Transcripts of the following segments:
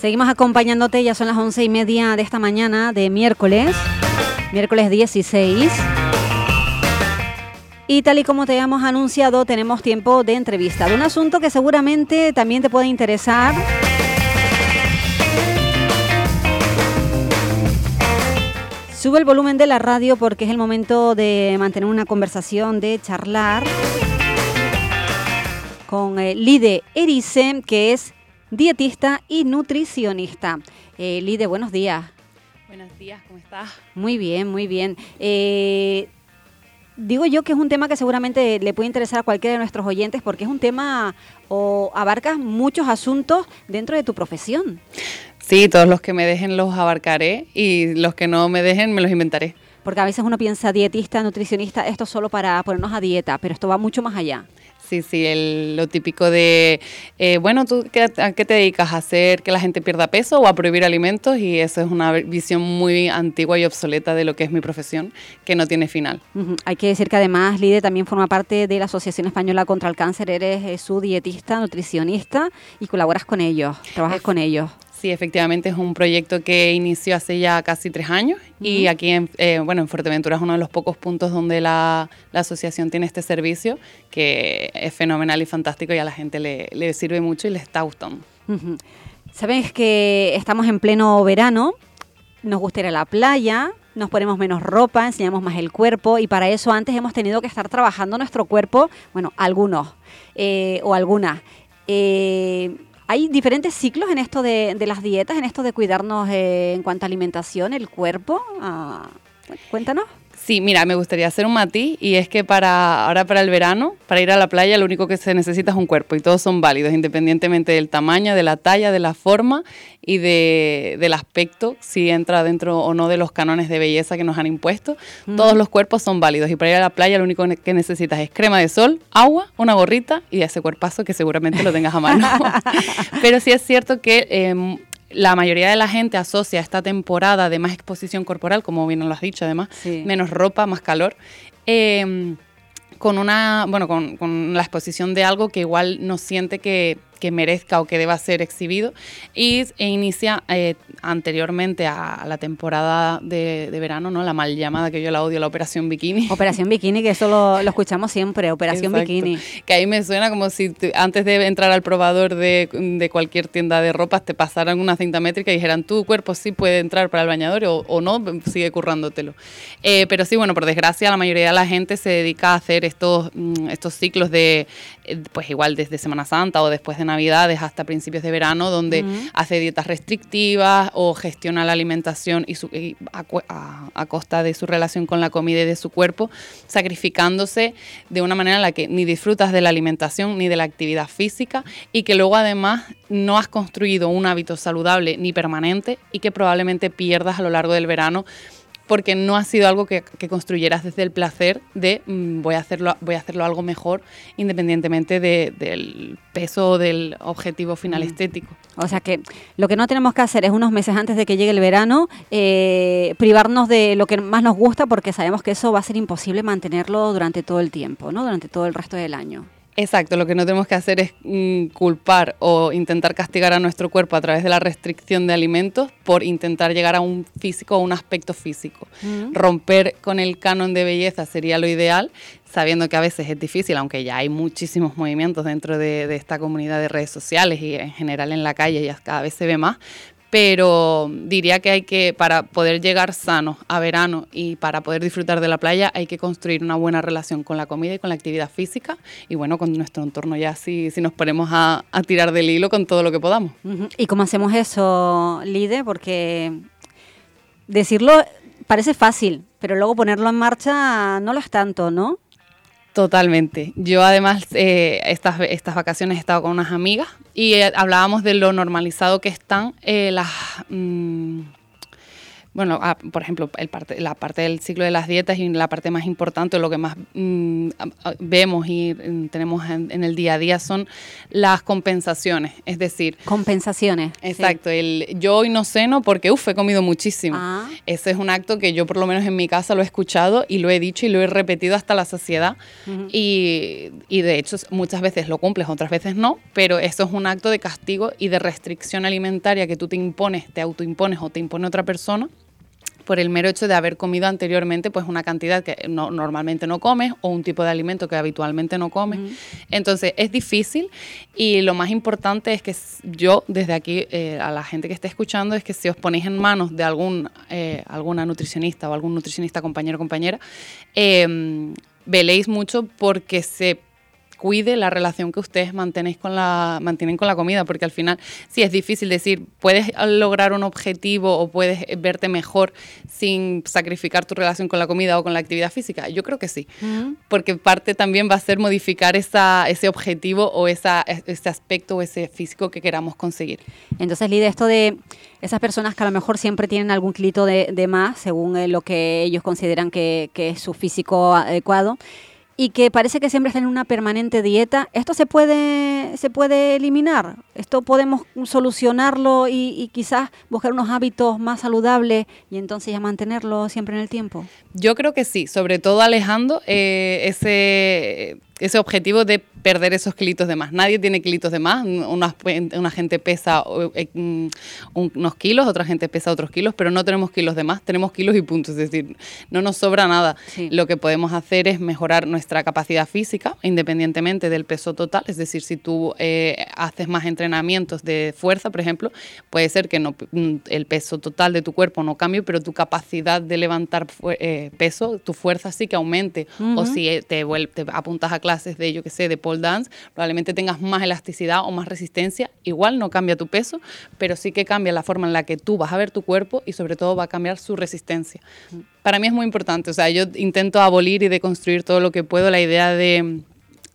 Seguimos acompañándote, ya son las once y media de esta mañana de miércoles, miércoles 16. Y tal y como te hemos anunciado, tenemos tiempo de entrevista de un asunto que seguramente también te puede interesar. Sube el volumen de la radio porque es el momento de mantener una conversación, de charlar con eh, Lide Erice, que es dietista y nutricionista. Eh, Lide, buenos días. Buenos días, ¿cómo estás? Muy bien, muy bien. Eh, digo yo que es un tema que seguramente le puede interesar a cualquiera de nuestros oyentes porque es un tema o abarcas muchos asuntos dentro de tu profesión. Sí, todos los que me dejen los abarcaré y los que no me dejen me los inventaré. Porque a veces uno piensa dietista, nutricionista, esto solo para ponernos a dieta, pero esto va mucho más allá. Sí, sí, lo típico de, eh, bueno, ¿tú a qué te dedicas? ¿A hacer que la gente pierda peso o a prohibir alimentos? Y eso es una visión muy antigua y obsoleta de lo que es mi profesión, que no tiene final. Hay que decir que además Lide también forma parte de la Asociación Española contra el Cáncer, eres eh, su dietista, nutricionista y colaboras con ellos, trabajas con ellos. Sí, efectivamente es un proyecto que inició hace ya casi tres años y aquí en, eh, bueno, en Fuerteventura es uno de los pocos puntos donde la, asociación tiene este servicio que es fenomenal y fantástico y a la gente le, sirve mucho y le está gustando. Sabes que estamos en pleno verano, nos gusta ir a la playa, nos ponemos menos ropa, enseñamos más el cuerpo y para eso antes hemos tenido que estar trabajando nuestro cuerpo, bueno, algunos eh, o algunas. Eh, hay diferentes ciclos en esto de, las dietas, en esto de cuidarnos eh, en cuanto a alimentación, el cuerpo. Ah, cuéntanos. Sí, mira, me gustaría hacer un matiz y es que para ahora para el verano, para ir a la playa, lo único que se necesita es un cuerpo y todos son válidos, independientemente del tamaño, de la talla, de la forma y de, del aspecto, si entra dentro o no de los cánones de belleza que nos han impuesto. Todos los cuerpos son válidos y para ir a la playa lo único que necesitas es crema de sol, agua, una gorrita y ese cuerpazo que seguramente lo tengas a mano. Pero sí es cierto que... Em, la mayoría de la gente asocia esta temporada de más exposición corporal, como bien lo has dicho además, menos ropa, más calor. Eh, con una, bueno, con, con, la exposición de algo que igual no siente que, que merezca o que deba ser exhibido y e inicia eh, anteriormente a, la temporada de, verano, ¿no? La mal llamada que yo la odio, la Operación Bikini. Operación Bikini, que eso lo, escuchamos siempre, Operación Bikini. Que ahí me suena como si antes de entrar al probador de, de, cualquier tienda de ropas te pasaran una cinta métrica y dijeran tu cuerpo sí puede entrar para el bañador o, o no, sigue currándotelo. Eh, pero sí, bueno, por desgracia la mayoría de la gente se dedica a hacer estos, mm, estos ciclos de, eh, pues igual desde Semana Santa o después de Navidades hasta principios de verano, donde hace dietas restrictivas o gestiona la alimentación y, su, a, costa de su relación con la comida y de su cuerpo, sacrificándose de una manera en la que ni disfrutas de la alimentación ni de la actividad física y que luego además no has construido un hábito saludable ni permanente y que probablemente pierdas a lo largo del verano porque no ha sido algo que, construyeras desde el placer de mm, voy, a hacerlo, voy a hacerlo algo mejor independientemente del peso o del objetivo final mm. estético. O sea que lo que no tenemos que hacer es unos meses antes de que llegue el verano eh, privarnos de lo que más nos gusta porque sabemos que eso va a ser imposible mantenerlo durante todo el tiempo, ¿no? durante todo el resto del año. Exacto, lo que no tenemos que hacer es mm, culpar o intentar castigar a nuestro cuerpo a través de la restricción de alimentos por intentar llegar a un físico o un aspecto físico. Mm. Romper con el canon de belleza sería lo ideal, sabiendo que a veces es difícil, aunque ya hay muchísimos movimientos dentro de, de esta comunidad de redes sociales y en general en la calle ya cada vez se ve más, pero diría que hay que, para poder llegar sanos a verano y para poder disfrutar de la playa, hay que construir una buena relación con la comida y con la actividad física y bueno, con nuestro entorno ya si, si nos ponemos a, tirar del hilo con todo lo que podamos. ¿Y cómo hacemos eso, Lide? Porque decirlo parece fácil, pero luego ponerlo en marcha no lo es tanto, ¿no? Totalmente. Yo además eh, estas, estas vacaciones he estado con unas amigas y eh, hablábamos de lo normalizado que están eh, las... Mm, bueno, ah, por ejemplo, el parte, la parte del ciclo de las dietas y la parte más importante, lo que más mm, vemos y mm, tenemos en, el día a día son las compensaciones, es decir... Compensaciones. Exacto, el yo hoy no ceno porque, uff, he comido muchísimo. Ah. Ese es un acto que yo por lo menos en mi casa lo he escuchado y lo he dicho y lo he repetido hasta la saciedad y, y de hecho muchas veces lo cumples, otras veces no, pero eso es un acto de castigo y de restricción alimentaria que tú te impones, te autoimpones o te impone otra persona por el mero hecho de haber comido anteriormente pues una cantidad que no, normalmente no comes o un tipo de alimento que habitualmente no comes. Entonces es difícil y lo más importante es que yo desde aquí eh, a la gente que esté escuchando es que si os ponéis en manos de algún, eh, alguna nutricionista o algún nutricionista compañero o compañera, eh, veléis mucho porque se cuide la relación que ustedes mantenéis con la, mantienen con la comida, porque al final sí es difícil decir, puedes lograr un objetivo o puedes verte mejor sin sacrificar tu relación con la comida o con la actividad física. Yo creo que sí, porque parte también va a ser modificar esa, ese objetivo o esa, ese aspecto o ese físico que queramos conseguir. Entonces, Lidia, esto de esas personas que a lo mejor siempre tienen algún kilito de, de más, según eh, lo que ellos consideran que, que es su físico adecuado, y que parece que siempre están en una permanente dieta, ¿esto se puede, se puede eliminar? ¿Esto podemos solucionarlo y, quizás buscar unos hábitos más saludables y entonces ya mantenerlo siempre en el tiempo? Yo creo que sí, sobre todo alejando eh, ese ese objetivo de perder esos kilitos de más. Nadie tiene kilitos de más. Una, una gente pesa eh, mm, unos kilos, otra gente pesa otros kilos, pero no tenemos kilos de más, tenemos kilos y puntos. Es decir, no nos sobra nada. Lo que podemos hacer es mejorar nuestra capacidad física, independientemente del peso total. Es decir, si tú eh, haces más entrenamientos de fuerza, por ejemplo, puede ser que no, mm, el peso total de tu cuerpo no cambie, pero tu capacidad de levantar eh, peso, tu fuerza sí que aumente. O si te, te apuntas a clase clases de, yo que sé, de pole dance, probablemente tengas más elasticidad o más resistencia. Igual no cambia tu peso, pero sí que cambia la forma en la que tú vas a ver tu cuerpo y sobre todo va a cambiar su resistencia. Para mí es muy importante, o sea, yo intento abolir y deconstruir todo lo que puedo la idea de,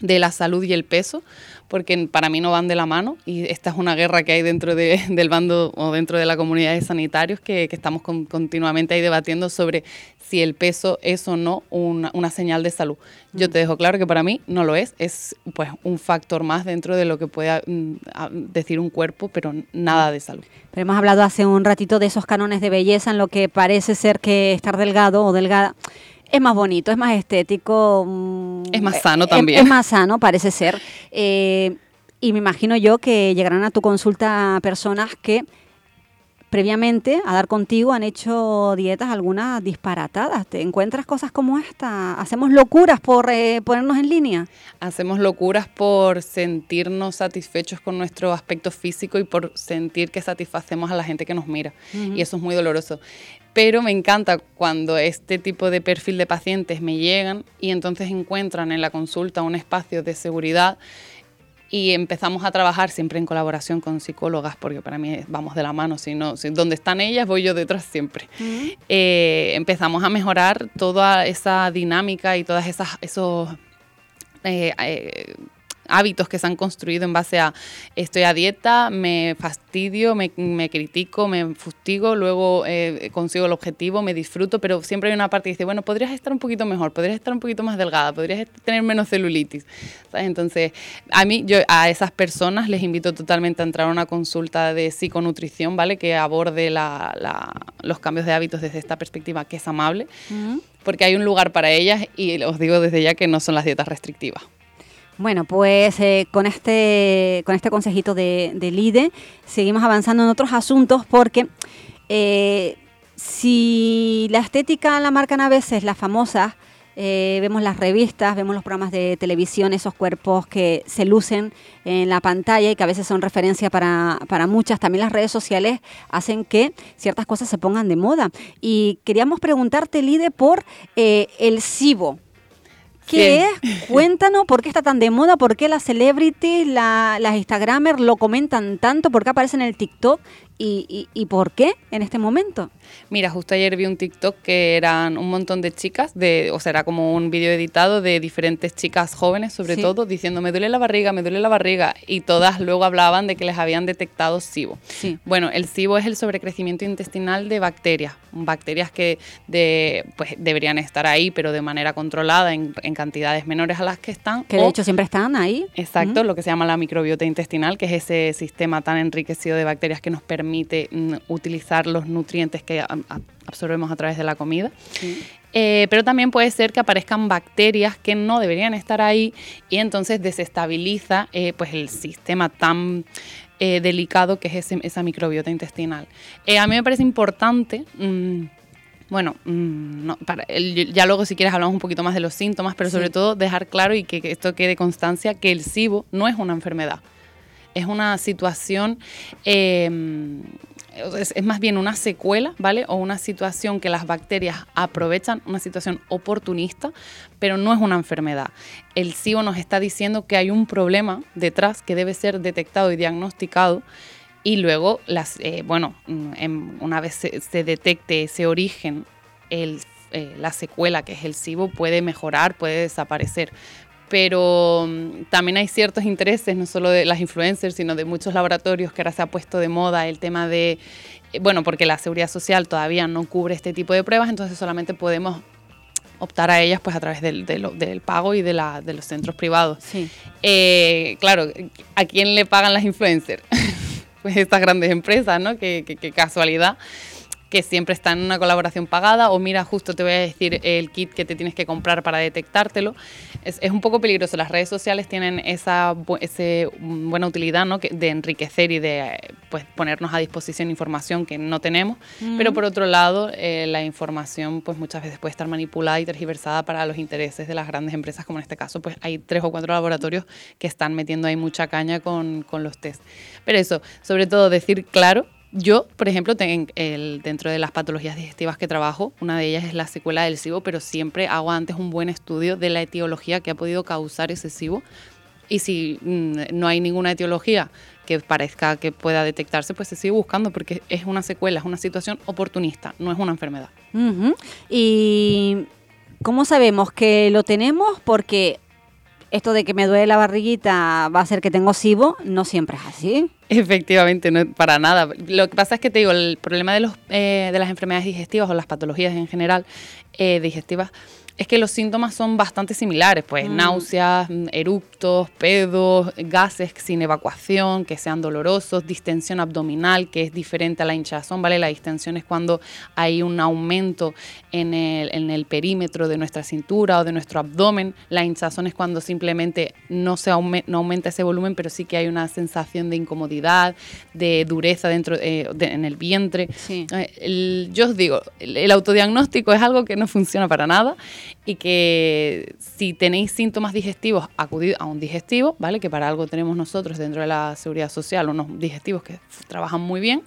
de la salud y el peso, porque para mí no van de la mano y esta es una guerra que hay dentro de, del bando o dentro de la comunidad de sanitarios que, que estamos continuamente ahí debatiendo sobre si el peso es o no una, una, señal de salud. Yo te dejo claro que para mí no lo es, es pues un factor más dentro de lo que pueda mm, decir un cuerpo, pero nada de salud. Pero hemos hablado hace un ratito de esos cánones de belleza en lo que parece ser que estar delgado o delgada es más bonito, es más estético. Mm, es más sano también. Es, más sano, parece ser. Eh, y me imagino yo que llegarán a tu consulta personas que previamente a dar contigo han hecho dietas algunas disparatadas. ¿Te encuentras cosas como esta? ¿Hacemos locuras por eh, ponernos en línea? Hacemos locuras por sentirnos satisfechos con nuestro aspecto físico y por sentir que satisfacemos a la gente que nos mira. Y eso es muy doloroso pero me encanta cuando este tipo de perfil de pacientes me llegan y entonces encuentran en la consulta un espacio de seguridad y empezamos a trabajar siempre en colaboración con psicólogas, porque para mí vamos de la mano, si no, si, donde están ellas voy yo detrás siempre. Eh, empezamos a mejorar toda esa dinámica y todas esas esos eh, eh, hábitos que se han construido en base a estoy a dieta, me fastidio, me, critico, me fustigo, luego eh, consigo el objetivo, me disfruto, pero siempre hay una parte que dice, bueno, podrías estar un poquito mejor, podrías estar un poquito más delgada, podrías tener menos celulitis. Entonces, a mí, yo a esas personas les invito totalmente a entrar a una consulta de psiconutrición, ¿vale? Que aborde los cambios de hábitos desde esta perspectiva que es amable. Porque hay un lugar para ellas y os digo desde ya que no son las dietas restrictivas. Bueno, pues eh, con, este, con este consejito de, de, LIDE seguimos avanzando en otros asuntos porque eh, si la estética la marcan a veces las famosas, eh, vemos las revistas, vemos los programas de televisión, esos cuerpos que se lucen en la pantalla y que a veces son referencia para, para muchas. También las redes sociales hacen que ciertas cosas se pongan de moda. Y queríamos preguntarte, Lide, por el SIBO. ¿Qué es? Cuéntanos por qué está tan de moda, por qué las celebrities, las Instagramers lo comentan tanto, por qué aparecen en el TikTok y, y, por qué en este momento? Mira, justo ayer vi un TikTok que eran un montón de chicas, de, o sea, era como un vídeo editado de diferentes chicas jóvenes, sobre todo, diciendo, me duele la barriga, me duele la barriga, y todas luego hablaban de que les habían detectado SIBO. Sí. Bueno, el SIBO es el sobrecrecimiento intestinal de bacterias, bacterias que de, pues, deberían estar ahí, pero de manera controlada, en, cantidades menores a las que están. Que de hecho siempre están ahí. Exacto, lo que se llama la microbiota intestinal, que es ese sistema tan enriquecido de bacterias que nos permite mm, utilizar los nutrientes que absorbemos a través de la comida. Eh, pero también puede ser que aparezcan bacterias que no deberían estar ahí y entonces desestabiliza eh, pues el sistema tan eh, delicado que es esa microbiota intestinal. a mí me parece importante... Mm, bueno, mm, ya luego si quieres hablamos un poquito más de los síntomas, pero sobre todo dejar claro y que, que esto quede constancia que el SIBO no es una enfermedad es una situación, em, es, más bien una secuela, ¿vale? O una situación que las bacterias aprovechan, una situación oportunista, pero no es una enfermedad. El SIBO nos está diciendo que hay un problema detrás que debe ser detectado y diagnosticado. Y luego, las, eh, bueno, una vez se, detecte ese origen, eh, la secuela que es el SIBO puede mejorar, puede desaparecer pero mm, también hay ciertos intereses, no solo de las influencers, sino de muchos laboratorios que ahora se ha puesto de moda el tema de, eh, bueno, porque la seguridad social todavía no cubre este tipo de pruebas, entonces solamente podemos optar a ellas pues a través del, del pago y de, la, de los centros privados. Sí. Eh, claro, ¿a quién le pagan las influencers? pues estas grandes empresas, ¿no? Qué, qué casualidad que siempre está en una colaboración pagada o mira, justo te voy a decir el kit que te tienes que comprar para detectártelo. Es, es un poco peligroso. Las redes sociales tienen esa ese, mm, buena utilidad ¿no? de enriquecer y de pues, ponernos a disposición información que no tenemos, pero por otro lado, eh, la información pues muchas veces puede estar manipulada y tergiversada para los intereses de las grandes empresas, como en este caso, pues hay tres o cuatro laboratorios que están metiendo ahí mucha caña con, con los test. Pero eso, sobre todo decir claro yo, por ejemplo, el, dentro de las patologías digestivas que trabajo, una de ellas es la secuela del SIBO, pero siempre hago antes un buen estudio de la etiología que ha podido causar ese SIBO. Y si mm, no hay ninguna etiología que parezca que pueda detectarse, pues se sigue buscando porque es una secuela, es una situación oportunista, no es una enfermedad. ¿Y cómo sabemos que lo tenemos? Porque esto de que me duele la barriguita va a ser que tengo SIBO, no siempre es así. Efectivamente, no para nada. Lo que pasa es que te digo, el problema de, los, eh, de las enfermedades digestivas o las patologías en general eh, digestivas es que los síntomas son bastante similares, pues mm. náuseas, mm, eructos, pedos, gases sin evacuación, que sean dolorosos, distensión abdominal, que es diferente a la hinchazón, ¿vale? La distensión es cuando hay un aumento en el, en el perímetro de nuestra cintura o de nuestro abdomen. La hinchazón es cuando simplemente no, se no aumenta ese volumen, pero sí que hay una sensación de incomodidad, de dureza dentro eh, en el vientre. Eh, yo os digo, el autodiagnóstico es algo que no funciona para nada y que si tenéis síntomas digestivos, acudid a un digestivo, ¿vale? Que para algo tenemos nosotros dentro de la seguridad social unos digestivos que trabajan muy bien,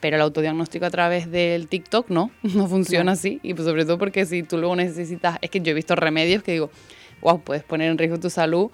pero el autodiagnóstico a través del TikTok no, no funciona así y pues sobre todo porque si tú luego necesitas, es que yo he visto remedios que digo, wow, puedes poner en riesgo tu salud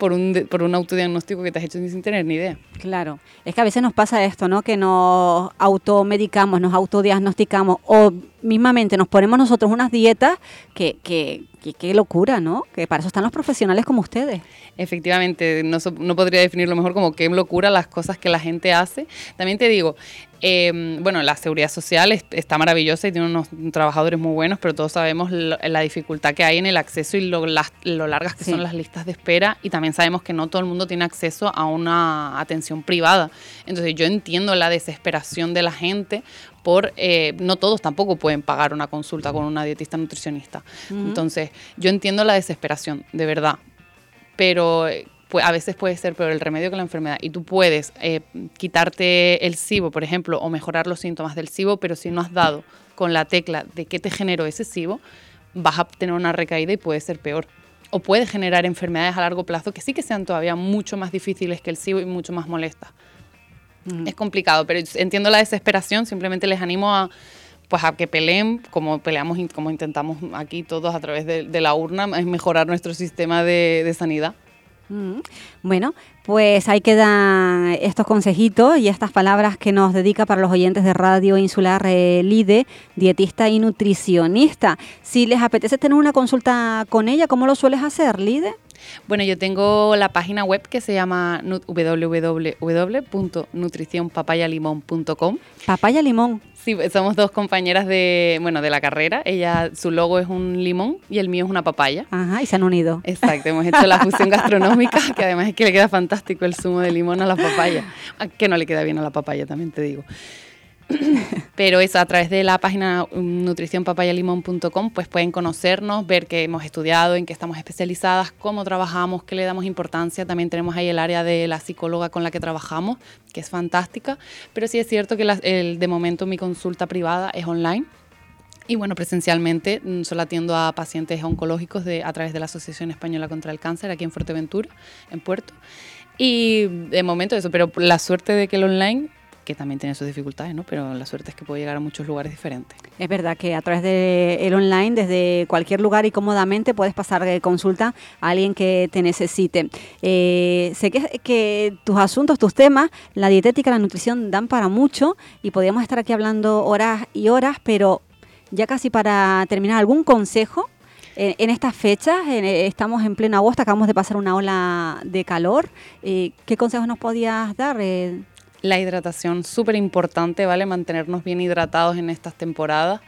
por un, por un autodiagnóstico que te has hecho sin tener ni idea. Claro, es que a veces nos pasa esto, ¿no? Que nos automedicamos, nos autodiagnosticamos o mismamente nos ponemos nosotros unas dietas que, que, qué locura, ¿no? Que para eso están los profesionales como ustedes. Efectivamente, no, no podría definirlo mejor como qué locura las cosas que la gente hace. También te digo, Em, bueno, la seguridad social está maravillosa y tiene unos trabajadores muy buenos, pero todos sabemos la dificultad que hay en el acceso y lo, largas que son las listas de espera y también sabemos que no todo el mundo tiene acceso a una atención privada. Entonces yo entiendo la desesperación de la gente por, eh, no todos tampoco pueden pagar una consulta con una dietista nutricionista. Entonces yo entiendo la desesperación, de verdad, pero pues a veces puede ser peor el remedio que la enfermedad y tú puedes eh, quitarte el SIBO, por ejemplo, o mejorar los síntomas del SIBO, pero si no has dado con la tecla de qué te generó ese SIBO, vas a tener una recaída y puede ser peor. O puede generar enfermedades a largo plazo que sí que sean todavía mucho más difíciles que el SIBO y mucho más molestas. Es complicado, pero entiendo la desesperación, simplemente les animo a pues a que peleen como peleamos como intentamos aquí todos a través de, la urna, es mejorar nuestro sistema de sanidad. Bueno, pues ahí quedan estos consejitos y estas palabras que nos dedica para los oyentes de Radio Insular eh, Lide, dietista y nutricionista. Si les apetece tener una consulta con ella, ¿cómo lo sueles hacer, Lide? Bueno, yo tengo la página web que se llama www.nutricionpapayalimón.com. Papaya limón. Sí, somos dos compañeras de, bueno, de la carrera. Ella, su logo es un limón y el mío es una papaya. Ajá, y se han unido. Exacto, hemos hecho la fusión gastronómica, que además es que le queda fantástico el zumo de limón a la papaya. Que no le queda bien a la papaya, también te digo. Pero eso, a través de la página nutricionpapayalimón.com, pues pueden conocernos, ver qué hemos estudiado, en qué estamos especializadas, cómo trabajamos, qué le damos importancia. También tenemos ahí el área de la psicóloga con la que trabajamos, que es fantástica. Pero sí es cierto que el, de momento mi consulta privada es online. Y bueno, presencialmente mm, solo atiendo a pacientes oncológicos de, a través de la Asociación Española contra el Cáncer aquí en Fuerteventura, en Puerto. Y de momento eso, pero la suerte de que el online que también tiene sus dificultades, ¿no? Pero la suerte es que puedo llegar a muchos lugares diferentes. Es verdad que a través del online, desde cualquier lugar y cómodamente, puedes pasar de consulta a alguien que te necesite. Eh, sé que, que tus asuntos, tus temas, la dietética, la nutrición, dan para mucho y podríamos estar aquí hablando horas y horas, pero ya casi para terminar, ¿algún consejo? En, estas fechas, estamos en pleno agosto, acabamos de pasar una ola de calor. Eh, ¿Qué consejos nos podías dar? Eh, la hidratación, súper importante, ¿vale? Mantenernos bien hidratados en estas temporadas.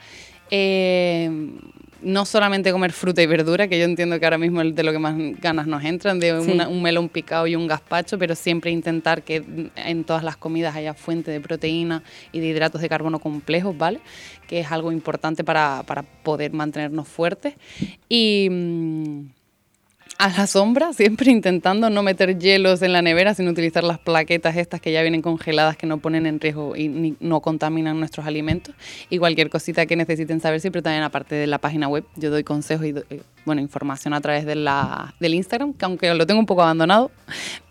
Eh, no solamente comer fruta y verdura, que yo entiendo que ahora mismo es de lo que más ganas nos entran, de un melón picado y un gazpacho, pero siempre intentar que en todas las comidas haya fuente de proteína y de hidratos de carbono complejos, ¿vale? Que es algo importante para, para poder mantenernos fuertes. Y. A la sombra, siempre intentando no meter hielos en la nevera, sino utilizar las plaquetas estas que ya vienen congeladas, que no ponen en riesgo y no contaminan nuestros alimentos. Y cualquier cosita que necesiten saber, siempre también aparte de la página web, yo doy consejos y eh, bueno, información a través de la, del Instagram, que aunque lo tengo un poco abandonado,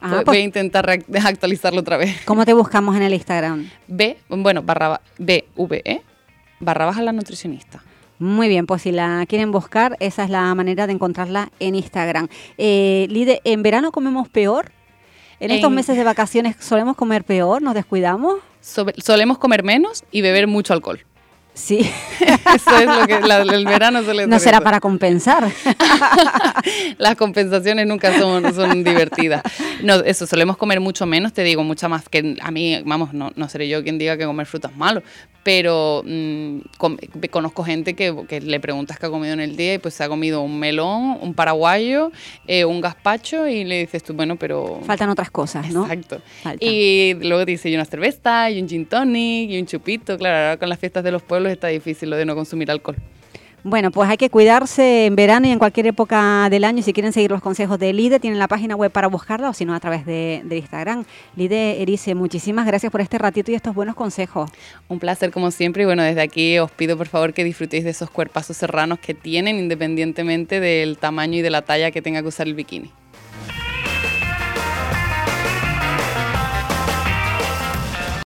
ah, voy, pues a intentar actualizarlo otra vez. ¿Cómo te buscamos en el Instagram? B, bueno, barra, BVE, barra baja la nutricionista. Muy bien, pues si la quieren buscar, esa es la manera de encontrarla en Instagram. Eh, Lide, ¿en verano comemos peor? ¿En, estos meses de vacaciones solemos comer peor? ¿Nos descuidamos? solemos comer menos y beber mucho alcohol. Sí. Eso es lo que el verano suele No será para compensar. Las compensaciones nunca son, son divertidas. No, eso, solemos comer mucho menos, te digo, mucha más que a mí, vamos, no, no seré yo quien diga que comer fruta es malo, pero mm, conozco gente que, le preguntas qué ha comido en el día y pues se ha comido un melón, un paraguayo, eh, un gazpacho y le dices tú, bueno, pero... Faltan otras cosas, ¿no? Exacto. Y luego te dice, y una cerveza, y un gin tonic, y un chupito. Claro, ahora con las fiestas de los pueblos está difícil lo de no consumir alcohol. Bueno, pues hay que cuidarse en verano y en cualquier época del año. Si quieren seguir los consejos de Lide, tienen la página web para buscarla o si no, a través de, Instagram. Lide Erice, muchísimas gracias por este ratito y estos buenos consejos. Un placer como siempre y bueno, desde aquí os pido por favor que disfrutéis de esos cuerpazos serranos que tienen independientemente del tamaño y de la talla que tenga que usar el bikini.